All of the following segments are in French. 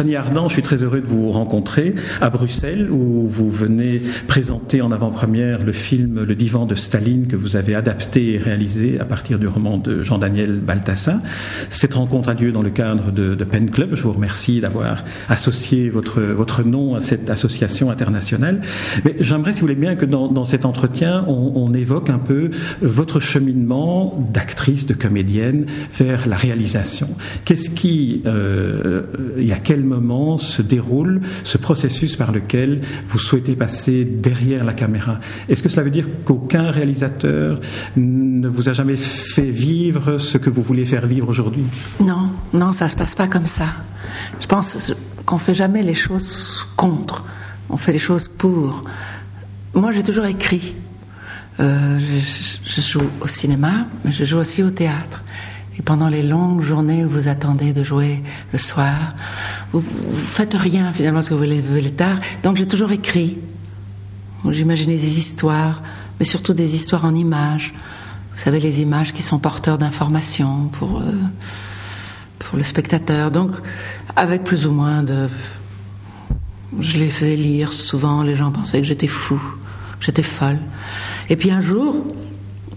Fanny Ardant, je suis très heureux de vous rencontrer à Bruxelles où vous venez présenter en avant-première le film Le divan de Staline que vous avez adapté et réalisé à partir du roman de Jean-Daniel Baltassin. Cette rencontre a lieu dans le cadre de, Pen Club. Je vous remercie d'avoir associé votre, votre nom à cette association internationale. Mais j'aimerais, si vous voulez bien, que dans, cet entretien, on, évoque un peu votre cheminement d'actrice, de comédienne vers la réalisation. Qu'est-ce qui, euh, et à quel moment se déroule ce processus par lequel vous souhaitez passer derrière la caméra Est-ce que cela veut dire qu'aucun réalisateur ne vous a jamais fait vivre ce que vous voulez faire vivre aujourd'hui? Non, non, ça se passe pas comme ça. Je pense qu'on fait jamais les choses contre, on fait les choses pour. Moi, j'ai toujours écrit. Euh, je, je, joue au cinéma, mais je joue aussi au théâtre. Et pendant les longues journées où vous attendez de jouer le soir, vous, vous faites rien finalement parce que vous levez tard. Donc j'ai toujours écrit. J'imaginais des histoires, mais surtout des histoires en images. Vous savez, les images qui sont porteurs d'informations pour, euh, pour le spectateur. Donc, avec plus ou moins de. Je les faisais lire souvent, les gens pensaient que j'étais fou, que j'étais folle. Et puis un jour,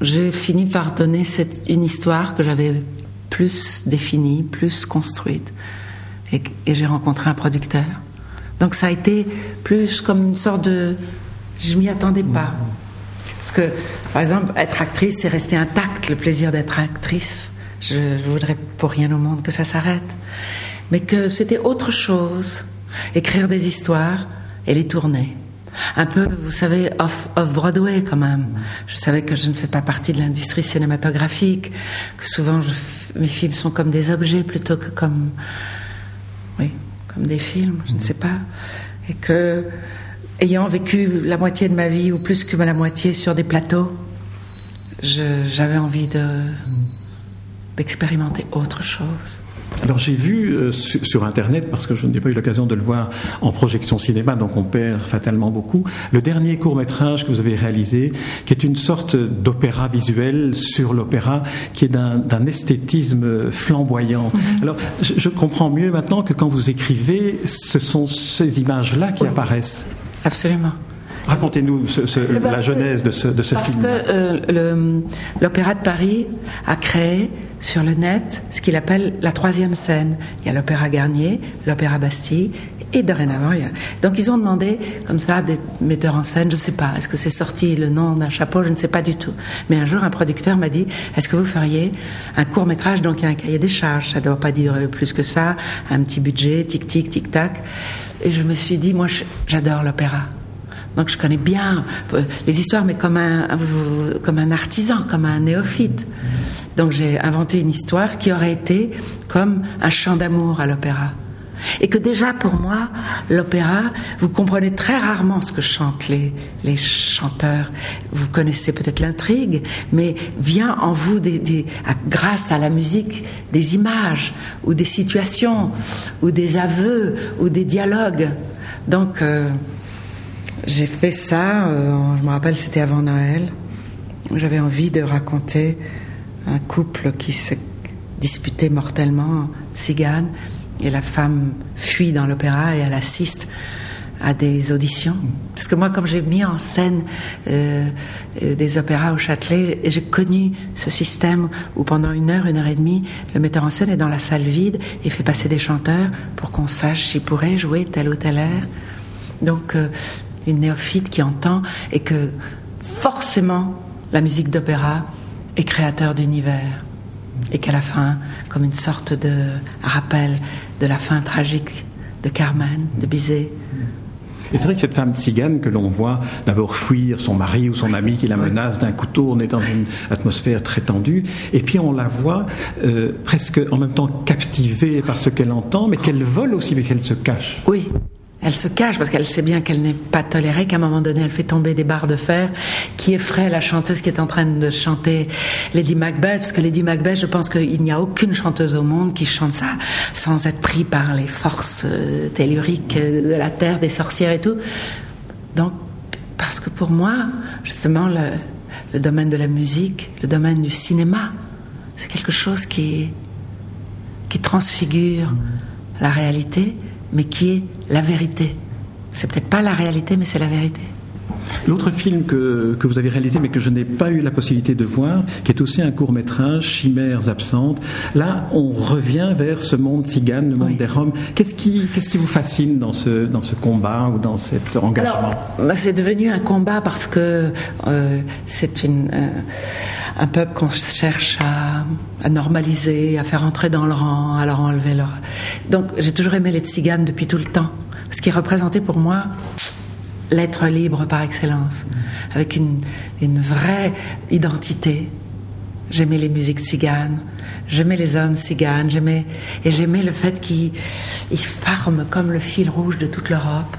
j'ai fini par donner cette, une histoire que j'avais plus définie, plus construite. Et, et j'ai rencontré un producteur. Donc ça a été plus comme une sorte de. Je m'y attendais pas. Parce que, par exemple, être actrice, c'est rester intact, le plaisir d'être actrice. Je ne voudrais pour rien au monde que ça s'arrête. Mais que c'était autre chose. Écrire des histoires et les tourner. Un peu, vous savez, off, off Broadway quand même. Je savais que je ne fais pas partie de l'industrie cinématographique, que souvent mes films sont comme des objets plutôt que comme, oui, comme des films, je ne sais pas. Et que, ayant vécu la moitié de ma vie, ou plus que la moitié, sur des plateaux, j'avais envie de d'expérimenter autre chose. Alors j'ai vu euh, sur, sur, Internet, parce que je n'ai pas eu l'occasion de le voir en projection cinéma, donc on perd fatalement beaucoup, le dernier court métrage que vous avez réalisé, qui est une sorte d'opéra visuel sur l'opéra, qui est d'un esthétisme flamboyant. -hmm. Alors je, je, comprends mieux maintenant que quand vous écrivez, ce sont ces images-là qui apparaissent. Absolument. Racontez-nous ce, ce, la genèse de ce, de ce parce film. Parce que euh, l'Opéra de Paris a créé sur le net ce qu'il appelle la troisième scène. Il y a l'Opéra Garnier, l'Opéra Bastille et dorénavant, il y a... donc ils ont demandé comme ça des metteurs en scène, je ne sais pas, est-ce que c'est sorti le nom d'un chapeau, je ne sais pas du tout. Mais un jour, un producteur m'a dit, est-ce que vous feriez un court métrage, donc il y a un cahier des charges, ça ne doit pas durer plus que ça, un petit budget, tic tic tic tac. Et je me suis dit, moi, j'adore l'opéra. Donc je connais bien les histoires, mais comme un, comme un artisan, comme un néophyte. Donc j'ai inventé une histoire qui aurait été comme un chant d'amour à l'opéra. Et que déjà pour moi, l'opéra, vous comprenez très rarement ce que chantent les, les chanteurs. Vous connaissez peut-être l'intrigue, mais vient en vous, grâce à la musique, des images, ou des situations, ou des aveux, ou des dialogues. Donc, euh, j'ai fait ça, euh, je me rappelle, c'était avant Noël. J'avais envie de raconter un couple qui se disputait mortellement, tzigane, et la femme fuit dans l'opéra et elle assiste à des auditions. Parce que moi, comme j'ai mis en scène euh, des opéras au Châtelet, j'ai connu ce système où pendant une heure, une heure et demie, le metteur en scène est dans la salle vide et fait passer des chanteurs pour qu'on sache s'ils pourraient jouer tel ou tel air. Donc, euh, une néophyte qui entend et que forcément la musique d'opéra est créateur d'univers et qu'à la fin, comme une sorte de rappel de la fin tragique de Carmen, de Bizet. Et c'est vrai que cette femme cigane que l'on voit d'abord fuir son mari ou son ami qui la menace d'un couteau, on est dans une atmosphère très tendue, et puis on la voit euh, presque en même temps captivée par ce qu'elle entend, mais qu'elle vole aussi, mais qu'elle se cache. Oui, elle se cache parce qu'elle sait bien qu'elle n'est pas tolérée, qu'à un moment donné, elle fait tomber des barres de fer qui effraient la chanteuse qui est en train de chanter Lady Macbeth, parce que Lady Macbeth, je pense qu'il n'y a aucune chanteuse au monde qui chante ça sans être pris par les forces telluriques de la terre, des sorcières et tout. Donc, parce que pour moi, justement, le, le domaine de la musique, le domaine du cinéma, c'est quelque chose qui, qui transfigure la réalité mais qui est la vérité. C'est peut-être pas la réalité, mais c'est la vérité. L'autre film que, que, vous avez réalisé, mais que je n'ai pas eu la possibilité de voir, qui est aussi un court métrage, Chimères absentes, là, on revient vers ce monde cigane, le monde des Roms. Qu'est-ce qui, qu'est-ce qui vous fascine dans ce, dans ce combat ou dans cet engagement bah, C'est devenu un combat parce que euh, c'est une, euh, un peuple qu'on cherche à, à, normaliser, à faire entrer dans le rang, à leur enlever leur. Donc j'ai toujours aimé les tziganes depuis tout le temps. Ce qui représentait pour moi l'être libre par excellence, avec une, une vraie identité. J'aimais les musiques tziganes, j'aimais les hommes tziganes, j'aimais, et j'aimais le fait qu'ils forment comme le fil rouge de toute l'Europe,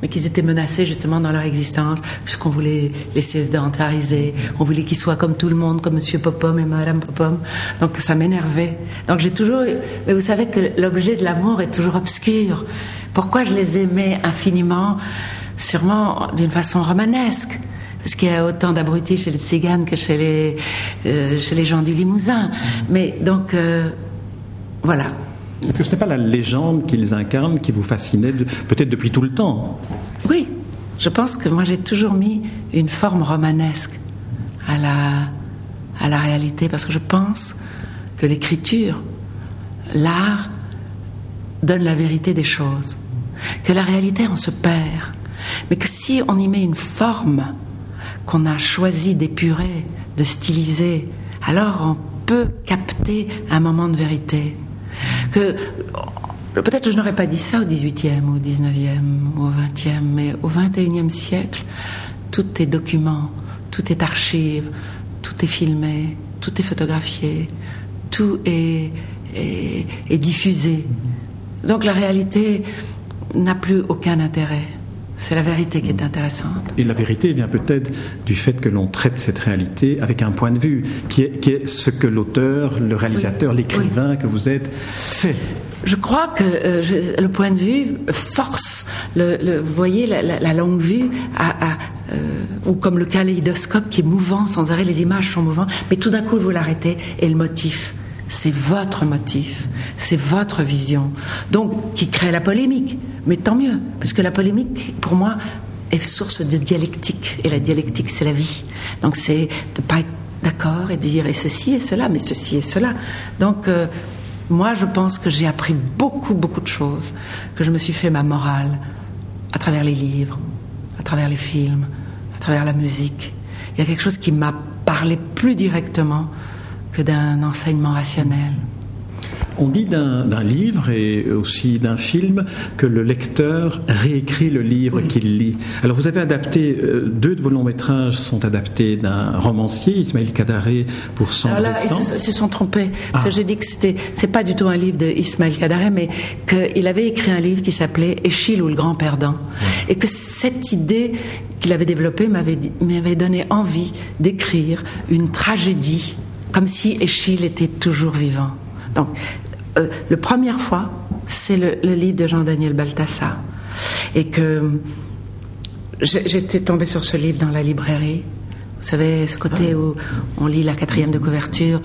mais qu'ils étaient menacés justement dans leur existence, puisqu'on voulait les sédentariser, on voulait qu'ils soient comme tout le monde, comme Monsieur Popom et Madame Popom. Donc ça m'énervait. Donc j'ai toujours, mais vous savez que l'objet de l'amour est toujours obscur. Pourquoi je les aimais infiniment? Sûrement d'une façon romanesque. Parce qu'il y a autant d'abrutis chez les tziganes que chez les, euh, chez les gens du Limousin. Mais donc, euh, voilà. Est-ce que ce n'est pas la légende qu'ils incarnent qui vous fascinait, peut-être depuis tout le temps? Oui, je pense que moi j'ai toujours mis une forme romanesque à la, à la réalité, parce que je pense que l'écriture, l'art, donne la vérité des choses. Que la réalité, on se perd mais que si on y met une forme qu'on a choisi d'épurer, de styliser, alors on peut capter un moment de vérité. Que peut-être je n'aurais pas dit ça au 18e, au 19e, au 20e, mais au 21e siècle, tout est document, tout est archive, tout est filmé, tout est photographié, tout est, est, est diffusé. Donc la réalité n'a plus aucun intérêt. C'est la vérité qui est intéressante. Et la vérité vient peut-être du fait que l'on traite cette réalité avec un point de vue, qui est, qui est ce que l'auteur, le réalisateur, l'écrivain que vous êtes fait. Je crois que euh, le point de vue force, le, vous voyez, la, longue vue, à, euh, ou comme le kaléidoscope qui est mouvant sans arrêt, les images sont mouvantes, mais tout d'un coup vous l'arrêtez et le motif c'est votre motif, c'est votre vision. Donc, qui crée la polémique. Mais tant mieux, parce que la polémique, pour moi, est source de dialectique. Et la dialectique, c'est la vie. Donc, c'est de pas être d'accord et dire et ceci et cela, mais ceci et cela. Donc, euh, moi, je pense que j'ai appris beaucoup, beaucoup de choses, que je me suis fait ma morale à travers les livres, à travers les films, à travers la musique. Il y a quelque chose qui m'a parlé plus directement que d'un enseignement rationnel. On dit d'un livre et aussi d'un film que le lecteur réécrit le livre qu'il lit. Alors vous avez adapté, euh, deux de vos longs métrages sont adaptés d'un romancier, Ismaël Kadaré, pour son Alors là, ils se sont trompés. Ah. J'ai dit que c'était, c'est pas du tout un livre de Ismaël Kadaré, mais qu'il avait écrit un livre qui s'appelait Échille ou le grand perdant. Et que cette idée qu'il avait développée m'avait donné envie d'écrire une tragédie comme si Échille était toujours vivant. Donc, euh, la première fois, c'est le, livre de Jean-Daniel Balthassa. Et que j'étais tombée sur ce livre dans la librairie. Vous savez, ce côté où on lit la quatrième de couverture,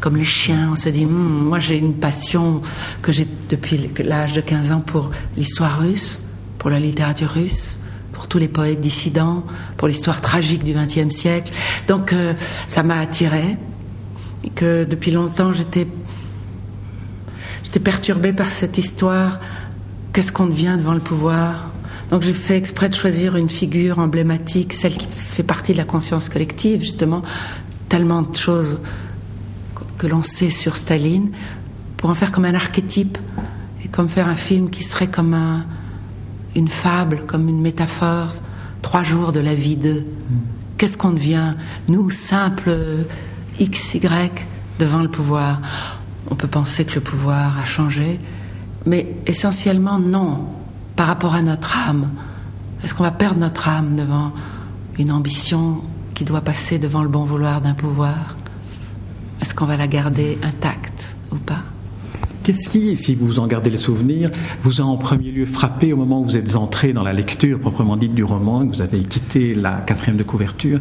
comme les chiens, on se dit, hmm, moi j'ai une passion que j'ai depuis l'âge de 15 ans pour l'histoire russe, pour la littérature russe pour tous les poètes dissidents, pour l'histoire tragique du XXe siècle. Donc euh, ça m'a attiré et que depuis longtemps j'étais j'étais perturbée par cette histoire. Qu'est-ce qu'on devient devant le pouvoir? Donc j'ai fait exprès de choisir une figure emblématique, celle qui fait partie de la conscience collective, justement, tellement de choses que l'on sait sur Staline, pour en faire comme un archétype et comme faire un film qui serait comme un, une fable, comme une métaphore, trois jours de la vie de. Qu'est-ce qu'on devient, nous, simples XY devant le pouvoir. On peut penser que le pouvoir a changé, mais essentiellement non, par rapport à notre âme. Est-ce qu'on va perdre notre âme devant une ambition qui doit passer devant le bon vouloir d'un pouvoir? Est-ce qu'on va la garder intacte ou pas? Qu'est-ce qui, si vous en gardez le souvenir, vous a en premier lieu frappé au moment où vous êtes entré dans la lecture proprement dite du roman, que vous avez quitté la quatrième de couverture?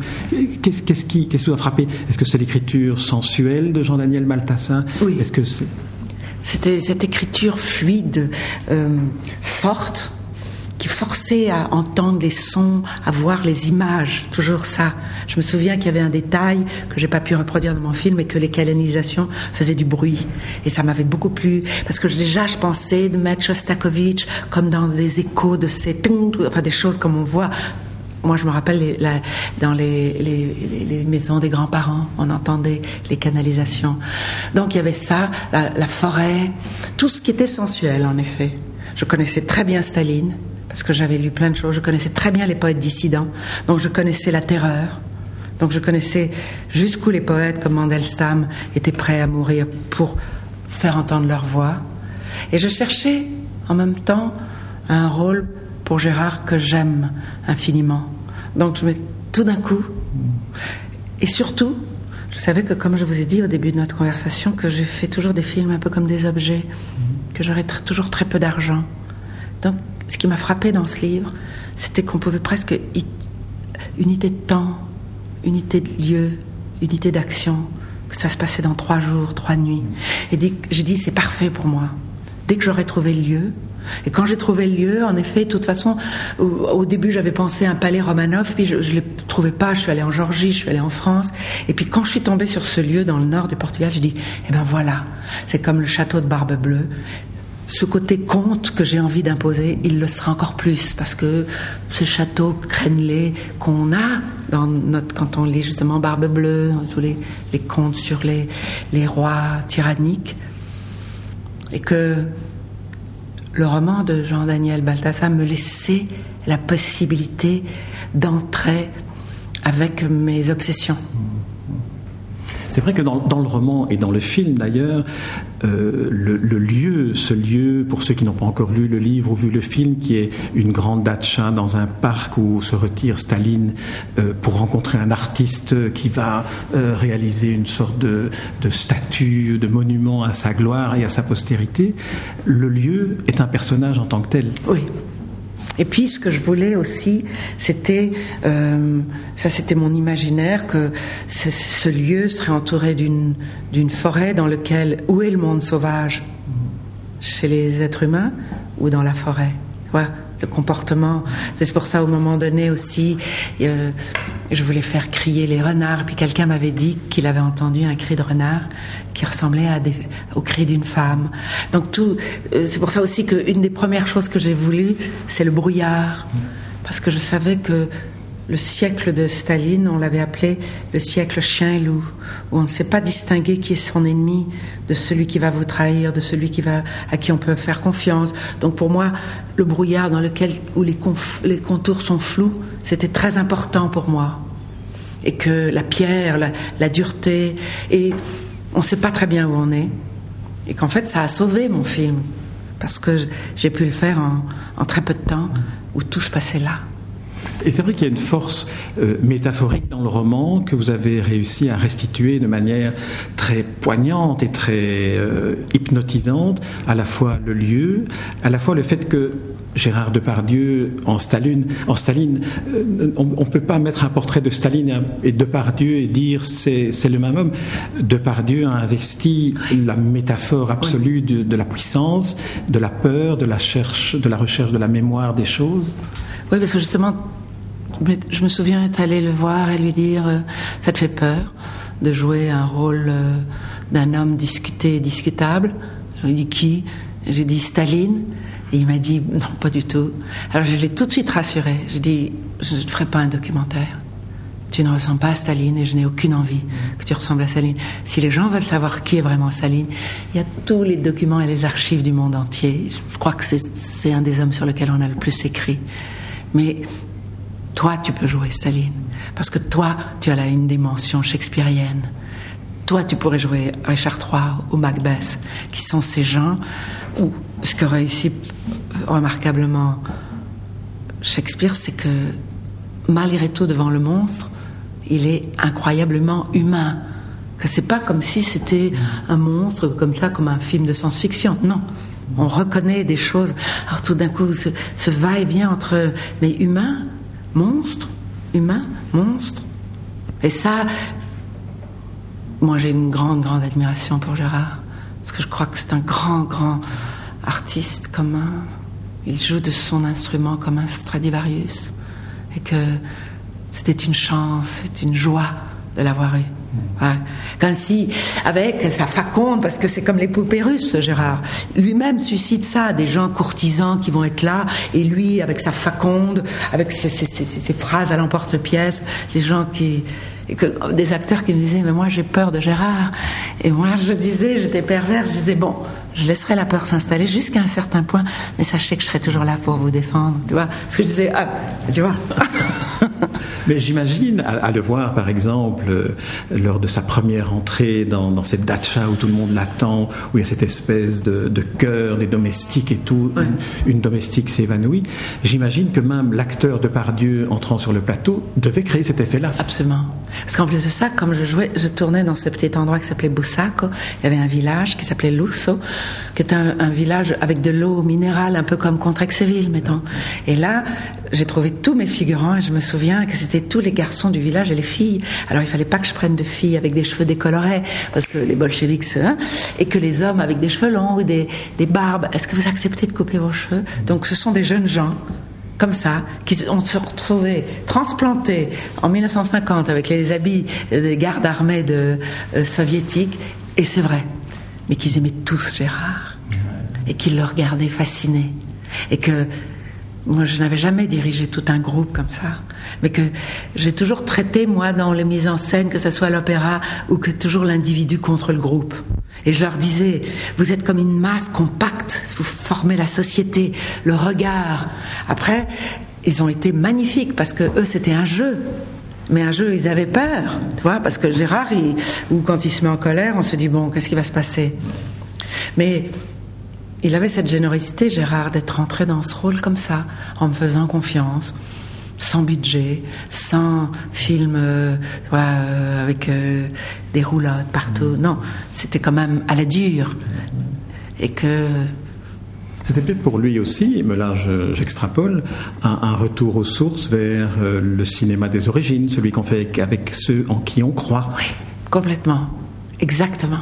Qu'est-ce qui, qu'est-ce qui vous a frappé? Est-ce que c'est l'écriture sensuelle de Jean-Daniel Maltassin? Oui. Est-ce que c'est... C'était cette écriture fluide, euh, forte, qui forçait à entendre les sons, à voir les images, toujours ça. Je me souviens qu'il y avait un détail que j'ai pas pu reproduire dans mon film et que les canalisations faisaient du bruit. Et ça m'avait beaucoup plu parce que déjà je pensais de mettre Shostakovich comme dans des échos de ces, enfin des choses comme on voit moi, je me rappelle dans les, maisons des grands-parents, on entendait les canalisations. Donc, il y avait ça, la, forêt, tout ce qui était sensuel, en effet. Je connaissais très bien Staline, parce que j'avais lu plein de choses. Je connaissais très bien les poètes dissidents, donc je connaissais la terreur. Donc, je connaissais jusqu'où les poètes comme Mandelstam étaient prêts à mourir pour faire entendre leur voix. Et je cherchais en même temps un rôle pour Gérard que j'aime infiniment. Donc je mets tout d'un coup. Et surtout, je savais que, comme je vous ai dit au début de notre conversation, que j'ai fait toujours des films un peu comme des objets, que j'aurais toujours très peu d'argent. Donc, ce qui m'a frappé dans ce livre, c'était qu'on pouvait presque unité de temps, unité de lieu, unité d'action, que ça se passait dans trois jours, trois nuits. Et j'ai dit, c'est parfait pour moi. Dès que j'aurais trouvé le lieu, et quand j'ai trouvé le lieu, en effet, de toute façon, au, début j'avais pensé à un palais Romanov, puis je ne le trouvais pas, je suis allée en Georgie, je suis allée en France, et puis quand je suis tombée sur ce lieu dans le nord du Portugal, j'ai dit, eh ben voilà, c'est comme le château de Barbe Bleue, ce côté conte que j'ai envie d'imposer, il le sera encore plus parce que ce château crénelé qu'on a dans notre, quand on lit justement Barbe Bleue, tous les, les contes sur les, les rois tyranniques, et que le roman de Jean-Daniel Balthasar me laissait la possibilité d'entrer avec mes obsessions. C'est vrai que dans, le roman et dans le film d'ailleurs, euh, le, lieu, ce lieu, pour ceux qui n'ont pas encore lu le livre ou vu le film, qui est une grande datcha dans un parc où se retire Staline euh, pour rencontrer un artiste qui va euh, réaliser une sorte de, de statue, de monument à sa gloire et à sa postérité, le lieu est un personnage en tant que tel. Oui. Et puis ce que je voulais aussi, c'était, euh, ça c'était mon imaginaire, que ce, lieu serait entouré d'une forêt dans lequel où est le monde sauvage? Chez les êtres humains ou dans la forêt? Voilà le comportement. C'est pour ça, au moment donné aussi, euh, je voulais faire crier les renards. Puis quelqu'un m'avait dit qu'il avait entendu un cri de renard qui ressemblait au cri d'une femme. Donc tout, euh, c'est pour ça aussi qu'une des premières choses que j'ai voulu, c'est le brouillard, parce que je savais que le siècle de Staline, on l'avait appelé le siècle chien et loup, où on ne sait pas distinguer qui est son ennemi de celui qui va vous trahir, de celui qui va, à qui on peut faire confiance. Donc pour moi, le brouillard dans lequel, où les, contours sont flous, c'était très important pour moi. Et que la pierre, la, dureté, et on ne sait pas très bien où on est. Et qu'en fait, ça a sauvé mon film. Parce que j'ai pu le faire en, en très peu de temps, où tout se passait là. Et c'est vrai qu'il y a une force euh, métaphorique dans le roman que vous avez réussi à restituer de manière très poignante et très euh, hypnotisante, à la fois le lieu, à la fois le fait que Gérard Depardieu en Staline, en Staline euh, on ne peut pas mettre un portrait de Staline et Depardieu et dire c'est, le même homme. Depardieu a investi la métaphore absolue de, de, la puissance, de la peur, de la, cherche, de la recherche de la mémoire des choses. Oui, parce que justement, je me souviens être allé le voir et lui dire euh, Ça te fait peur de jouer un rôle euh, d'un homme discuté et discutable? Je lui ai dit Qui? J'ai dit Staline. Et il m'a dit Non, pas du tout. Alors je l'ai tout de suite rassuré. J'ai dit Je ne ferai pas un documentaire. Tu ne ressembles pas à Staline et je n'ai aucune envie que tu ressembles à Staline. Si les gens veulent savoir qui est vraiment Staline, il y a tous les documents et les archives du monde entier. Je crois que c'est un des hommes sur lesquels on a le plus écrit. Mais toi, tu peux jouer Staline. Parce que toi, tu as là une dimension shakespearienne. Toi, tu pourrais jouer Richard III ou Macbeth, qui sont ces gens où ce que réussit remarquablement Shakespeare, c'est que malgré tout, devant le monstre, il est incroyablement humain. Que c'est pas comme si c'était un monstre comme ça, comme un film de science-fiction. Non. On reconnaît des choses. Alors tout d'un coup, ce, ce va-et-vient entre mais humain monstre, humain, monstre. Et ça, moi j'ai une grande, grande admiration pour Gérard. parce que je crois que c'est un grand, grand artiste commun. Il joue de son instrument comme un Stradivarius. Et que c'était une chance, c'est une joie de l'avoir eu. Ouais. Comme si, avec sa faconde, parce que c'est comme les poupées russes, Gérard, lui-même suscite ça, des gens courtisans qui vont être là, et lui, avec sa faconde, avec ses, ses, ses, ses phrases à l'emporte-pièce, les gens qui, des acteurs qui me disaient, mais moi j'ai peur de Gérard. Et moi je disais, j'étais perverse, je disais, bon, je laisserai la peur s'installer jusqu'à un certain point, mais sachez que je serai toujours là pour vous défendre. Tu vois Parce que je disais, ah, tu vois Mais j'imagine, à, à, le voir par exemple, euh, lors de sa première entrée dans, dans, cette dacha où tout le monde l'attend, où il y a cette espèce de, de chœur des domestiques et tout, ouais. une, une, domestique s'évanouit, j'imagine que même l'acteur de Pardieu entrant sur le plateau devait créer cet effet-là. Absolument. Parce qu'en plus de ça, comme je jouais, je tournais dans ce petit endroit qui s'appelait Bussaco, il y avait un village qui s'appelait Lusso, qui est un, un, village avec de l'eau minérale, un peu comme Contrexéville, mettons. Et là, j'ai trouvé tous mes figurants et je me souviens que c'était tous les garçons du village et les filles. Alors il fallait pas que je prenne de filles avec des cheveux décolorés parce que les bolcheviks hein, et que les hommes avec des cheveux longs ou des, des barbes. Est-ce que vous acceptez de couper vos cheveux? Donc ce sont des jeunes gens comme ça, qui ont se retrouvés transplantés en 1950 avec les habits des gardes armés de, euh, soviétiques. Et c'est vrai, mais qu'ils aimaient tous Gérard et qu'ils le regardaient fasciné et que moi, je n'avais jamais dirigé tout un groupe comme ça, mais que j'ai toujours traité, moi, dans les mises en scène, que ce soit l'opéra ou que toujours l'individu contre le groupe. Et je leur disais, vous êtes comme une masse compacte, vous formez la société, le regard. Après, ils ont été magnifiques parce que eux, c'était un jeu. Mais un jeu, ils avaient peur, tu vois, parce que Gérard, ou quand il se met en colère, on se dit, bon, qu'est-ce qui va se passer? Mais il avait cette générosité, Gérard, d'être entré dans ce rôle comme ça, en me faisant confiance, sans budget, sans film euh, euh, avec euh, des roulottes partout. Non, c'était quand même à la dure. Et que. C'était peut-être pour lui aussi, mais là j'extrapole, un, un, retour aux sources vers le cinéma des origines, celui qu'on fait avec ceux en qui on croit. Oui, complètement. Exactement.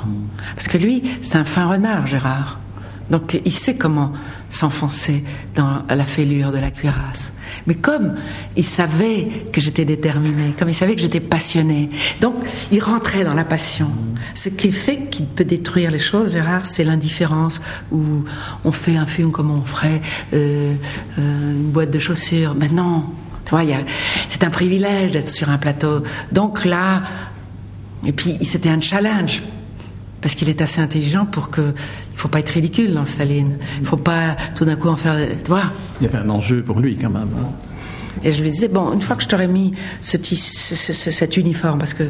Parce que lui, c'est un fin renard, Gérard. Donc il sait comment s'enfoncer dans la fêlure de la cuirasse. Mais comme il savait que j'étais déterminée, comme il savait que j'étais passionnée, donc il rentrait dans la passion. Ce qui fait qu'il peut détruire les choses, Gérard, c'est l'indifférence où on fait un film comme on ferait euh, euh, une boîte de chaussures. Mais non, tu vois, c'est un privilège d'être sur un plateau. Donc là, et puis c'était un challenge parce qu'il est assez intelligent pour que il faut pas être ridicule dans Staline. Il faut pas tout d'un coup en faire. Tu vois Il y avait un enjeu pour lui quand même. Hein. Et je lui disais, bon, une fois que je t'aurais mis ce, ce, ce, cet uniforme, parce que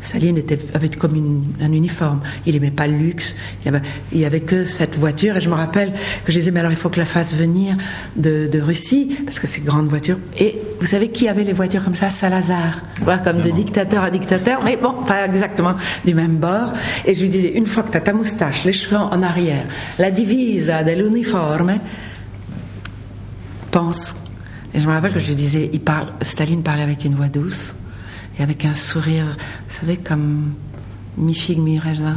Staline était, avait comme une, un uniforme, il aimait pas le luxe, il y, avait, il avait que cette voiture, et je me rappelle que je disais, mais alors il faut que la fasse venir de, de Russie, parce que c'est grande voiture. Et vous savez qui avait les voitures comme ça? Salazar, voilà, comme de dictateur à dictateur, mais bon, pas exactement du même bord. Et je lui disais, une fois que tu as ta moustache, les cheveux en arrière, la divise de l'uniforme, pense et je me rappelle que je lui disais, il parle, Staline parlait avec une voix douce et avec un sourire, vous savez, comme mi-figue, mi-raisin.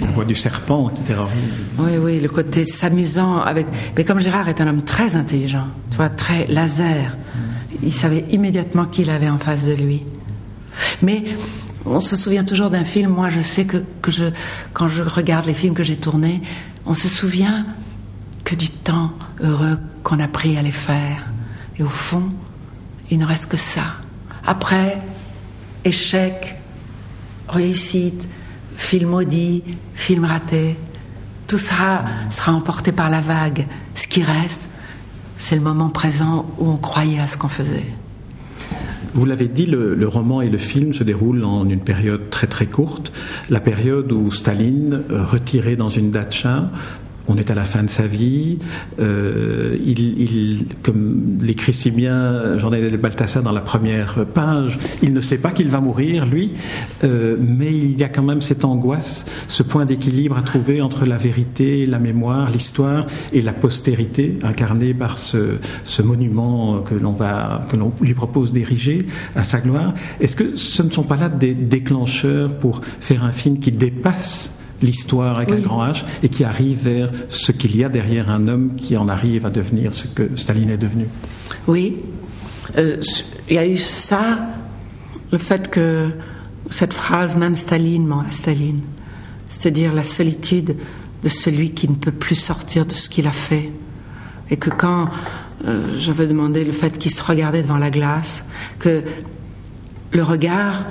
La voix du serpent qui terrorise. Oui, oui, le côté s'amusant avec. Mais comme Gérard est un homme très intelligent, tu vois, très laser, il savait immédiatement qui il avait en face de lui. Mais on se souvient toujours d'un film. Moi, je sais que, que je, quand je regarde les films que j'ai tournés, on se souvient que du temps heureux qu'on a pris à les faire. Et au fond, il ne reste que ça. Après, échec, réussite, film maudit, film raté, tout sera emporté par la vague. Ce qui reste, c'est le moment présent où on croyait à ce qu'on faisait. Vous l'avez dit, le, le, roman et le film se déroulent en une période très très courte, la période où Staline, retiré dans une datcha, on est à la fin de sa vie. Euh, il, il, comme l'écrit si bien Jean-Daniel Balthasar dans la première page, il ne sait pas qu'il va mourir, lui, euh, mais il y a quand même cette angoisse, ce point d'équilibre à trouver entre la vérité, la mémoire, l'histoire et la postérité, incarnée par ce, ce monument que l'on va, que l'on lui propose d'ériger à sa gloire. Est-ce que ce ne sont pas là des déclencheurs pour faire un film qui dépasse l'histoire avec un grand H, et qui arrive vers ce qu'il y a derrière un homme qui en arrive à devenir ce que Staline est devenu. Oui, euh, il y a eu ça, le fait que cette phrase, même Staline ment à Staline, c'est-à-dire la solitude de celui qui ne peut plus sortir de ce qu'il a fait. Et que quand euh, j'avais demandé le fait qu'il se regardait devant la glace, que le regard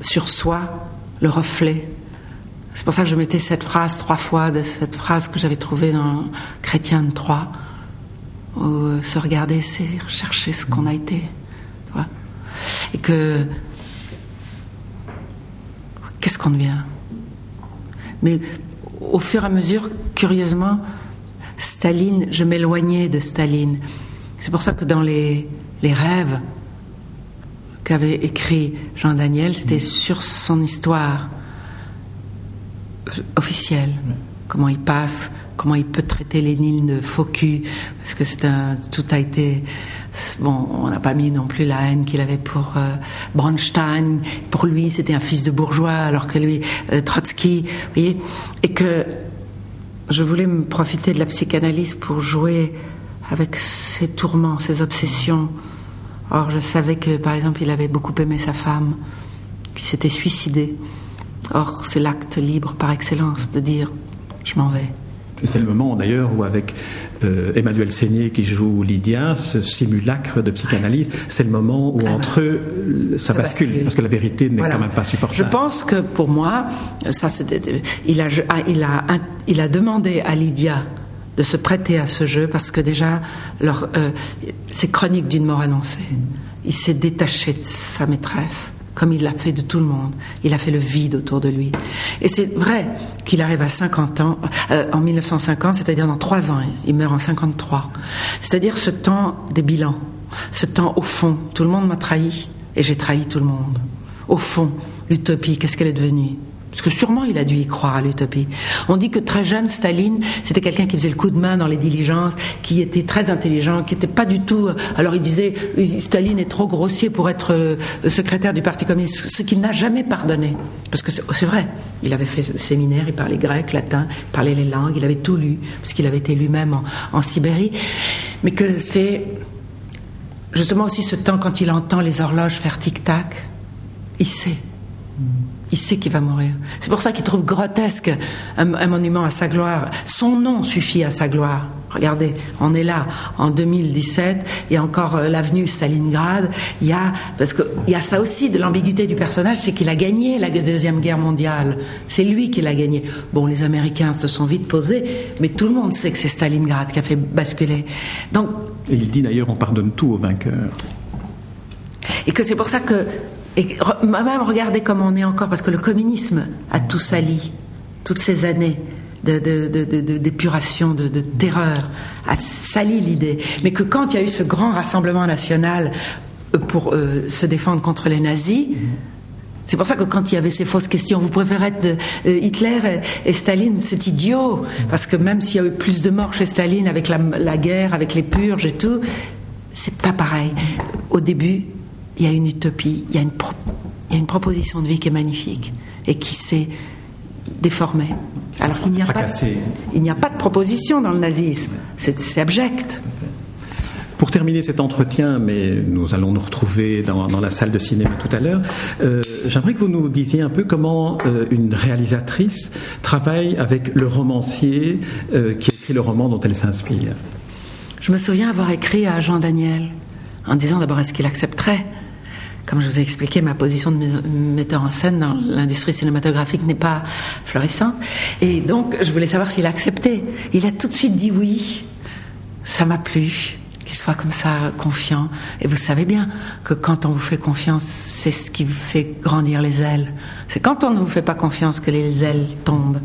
sur soi, le reflet, c'est pour ça que je mettais cette phrase trois fois, de cette phrase que j'avais trouvée dans Chrétien 3, où euh, se regarder, c'est chercher ce qu'on a été. Et que. Qu'est-ce qu'on devient? Mais au fur et à mesure, curieusement, Staline, je m'éloignais de Staline. C'est pour ça que dans les, les rêves qu'avait écrit Jean Daniel, c'était sur son histoire officielle. Comment il passe, comment il peut traiter Lénine de faux cul, parce que c'est tout a été, bon, on n'a pas mis non plus la haine qu'il avait pour euh, Bronstein. Pour lui, c'était un fils de bourgeois, alors que lui, euh, Trotsky, vous voyez, et que je voulais me profiter de la psychanalyse pour jouer avec ses tourments, ses obsessions. Or, je savais que, par exemple, il avait beaucoup aimé sa femme, qui s'était suicidée. Or, c'est l'acte libre par excellence de dire je m'en vais. C'est le moment d'ailleurs où avec euh, Emmanuel Seigné qui joue Lydia, ce simulacre de psychanalyse, c'est le moment où ah entre eux ça, bascule, parce que la vérité n'est quand même pas supportable. Je pense que pour moi, ça il a, ah, il a, il a demandé à Lydia de se prêter à ce jeu parce que déjà, leur, euh, c'est chronique d'une mort annoncée. Il s'est détaché de sa maîtresse comme il l'a fait de tout le monde. Il a fait le vide autour de lui. Et c'est vrai qu'il arrive à 50 ans, euh, en 1950, c'est-à-dire dans trois ans, il meurt en 53. C'est-à-dire ce temps des bilans, ce temps au fond, tout le monde m'a trahi et j'ai trahi tout le monde. Au fond, l'utopie, qu'est-ce qu'elle est devenue? Parce que sûrement il a dû y croire à l'utopie. On dit que très jeune, Staline, c'était quelqu'un qui faisait le coup de main dans les diligences, qui était très intelligent, qui n'était pas du tout. Euh, alors il disait Staline est trop grossier pour être euh, secrétaire du Parti communiste, ce qu'il n'a jamais pardonné. Parce que c'est vrai, il avait fait le séminaire, il parlait grec, latin, il parlait les langues, il avait tout lu, parce qu'il avait été lui-même en, en Sibérie. Mais que c'est justement aussi ce temps quand il entend les horloges faire tic-tac, il sait il sait qu'il va mourir. C'est pour ça qu'il trouve grotesque un, monument à sa gloire. Son nom suffit à sa gloire. Regardez, on est là en 2017, il y a encore euh, l'avenue Stalingrad. Il y a parce que il y a ça aussi de l'ambiguïté du personnage, c'est qu'il a gagné la deuxième guerre mondiale. C'est lui qui l'a gagné. Bon, les Américains se sont vite posés, mais tout le monde sait que c'est Stalingrad qui a fait basculer. Donc, et il dit d'ailleurs, on pardonne tout aux vainqueurs. Et que c'est pour ça que et même regardez comment on est encore, parce que le communisme a tout sali, toutes ces années d'épuration, de, de, terreur, a sali l'idée. Mais que quand il y a eu ce grand rassemblement national euh, pour euh, se défendre contre les nazis, c'est pour ça que quand il y avait ces fausses questions, vous préférez être euh, Hitler et, Staline, c'est idiot. Parce que même s'il y a eu plus de morts chez Staline avec la, la guerre, avec les purges et tout, c'est pas pareil. Au début, il y a une utopie, il y a une, il y a une proposition de vie qui est magnifique et qui s'est déformée. Alors il n'y a, pas, il n'y a pas de proposition dans le nazisme, c'est abject. Pour terminer cet entretien, mais nous allons nous retrouver dans, dans la salle de cinéma tout à l'heure, euh, j'aimerais que vous nous disiez un peu comment euh, une réalisatrice travaille avec le romancier euh, qui écrit le roman dont elle s'inspire. Je me souviens avoir écrit à Jean Daniel en disant d'abord est-ce qu'il accepterait comme je vous ai expliqué, ma position de metteur en scène dans l'industrie cinématographique n'est pas florissante. Et donc, je voulais savoir s'il acceptait. Il a tout de suite dit oui. Ça m'a plu qu'il soit comme ça, confiant. Et vous savez bien que quand on vous fait confiance, c'est ce qui vous fait grandir les ailes. C'est quand on ne vous fait pas confiance que les ailes tombent.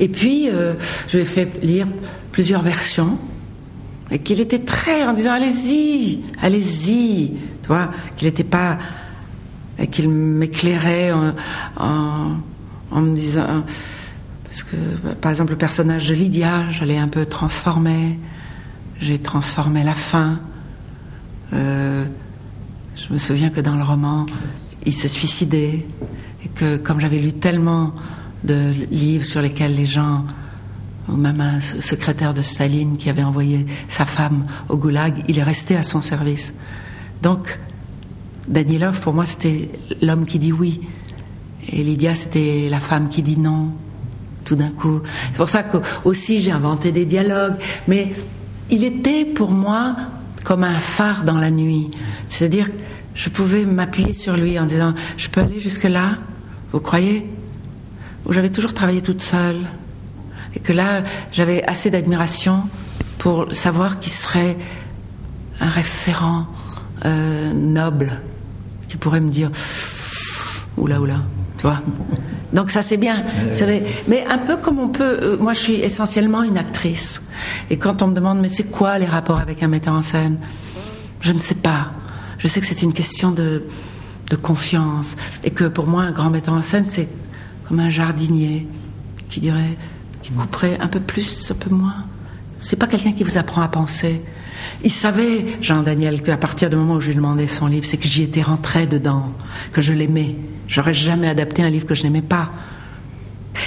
Et puis, euh, je lui ai fait lire plusieurs versions et qu'il était très en disant allez-y, allez-y, tu vois, qu'il n'était pas, qu'il m'éclairait en, en, me disant, parce que par exemple le personnage de Lydia, je l'ai un peu transformé, j'ai transformé la fin. Euh, je me souviens que dans le roman, il se suicidait et que comme j'avais lu tellement de livres sur lesquels les gens, ou même un secrétaire de Staline qui avait envoyé sa femme au goulag, il est resté à son service. Donc, Danilov, pour moi, c'était l'homme qui dit oui. Et Lydia, c'était la femme qui dit non, tout d'un coup. C'est pour ça que aussi j'ai inventé des dialogues. Mais il était pour moi comme un phare dans la nuit. C'est-à-dire, je pouvais m'appuyer sur lui en disant, je peux aller jusque là, vous croyez? Où j'avais toujours travaillé toute seule. Et que là, j'avais assez d'admiration pour savoir qu'il serait un référent euh, noble qui pourrait me dire, oula, oula, tu vois donc ça c'est bien. Mais un peu comme on peut. Euh, moi je suis essentiellement une actrice. Et quand on me demande mais c'est quoi les rapports avec un metteur en scène? Je ne sais pas. Je sais que c'est une question de, de confiance. Et que pour moi un grand metteur en scène c'est comme un jardinier qui dirait, qui couperait un peu plus, un peu moins? C'est pas quelqu'un qui vous apprend à penser. Il savait, Jean-Daniel, qu'à partir du moment où je lui demandais son livre, c'est que j'y étais rentré dedans, que je l'aimais. J'aurais jamais adapté un livre que je n'aimais pas.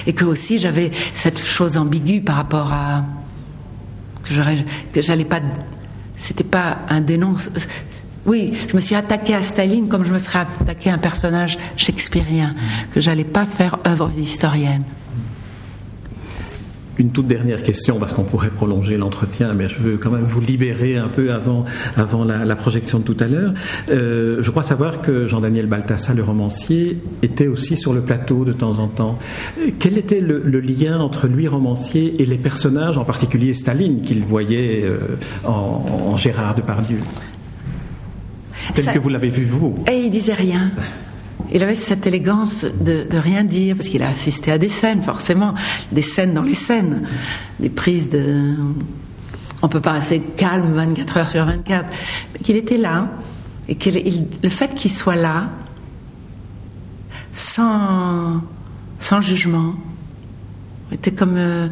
Et que aussi j'avais cette chose ambiguë par rapport à que j'allais pas c'était pas un dénonce oui, je me suis attaqué à Staline comme je me serais attaqué à un personnage shakespearien, que j'allais pas faire œuvre historienne une toute dernière question, parce qu'on pourrait prolonger l'entretien, mais je veux quand même vous libérer un peu avant, avant la, projection de tout à l'heure. Euh, je crois savoir que Jean-Daniel Balthassa, le romancier, était aussi sur le plateau de temps en temps. Quel était le, lien entre lui, romancier, et les personnages, en particulier Staline, qu'il voyait euh, en, en, Gérard Depardieu? Tel que vous l'avez vu vous. Et il disait rien. Il avait cette élégance de, rien dire, parce qu'il a assisté à des scènes, forcément, des scènes dans les scènes, des prises de... On peut pas rester calme 24 heures sur 24, mais qu'il était là, et que le fait qu'il soit là, sans, sans jugement, était comme, euh,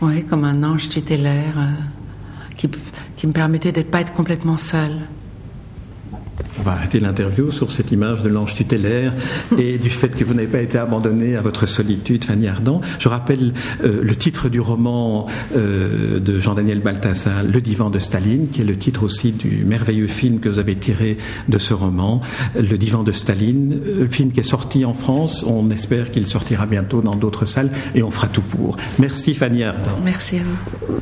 ouais, comme un ange tutélaire euh, qui, qui me permettait de ne pas être complètement seule. On va arrêter l'interview sur cette image de l'ange tutélaire et du fait que vous n'avez pas été abandonné à votre solitude, Fanny Ardant. Je rappelle euh, le titre du roman euh, de Jean-Daniel Balthasar, Le divan de Staline, qui est le titre aussi du merveilleux film que vous avez tiré de ce roman, Le divan de Staline, le euh, film qui est sorti en France. On espère qu'il sortira bientôt dans d'autres salles et on fera tout pour. Merci Fanny Ardant. Merci à vous.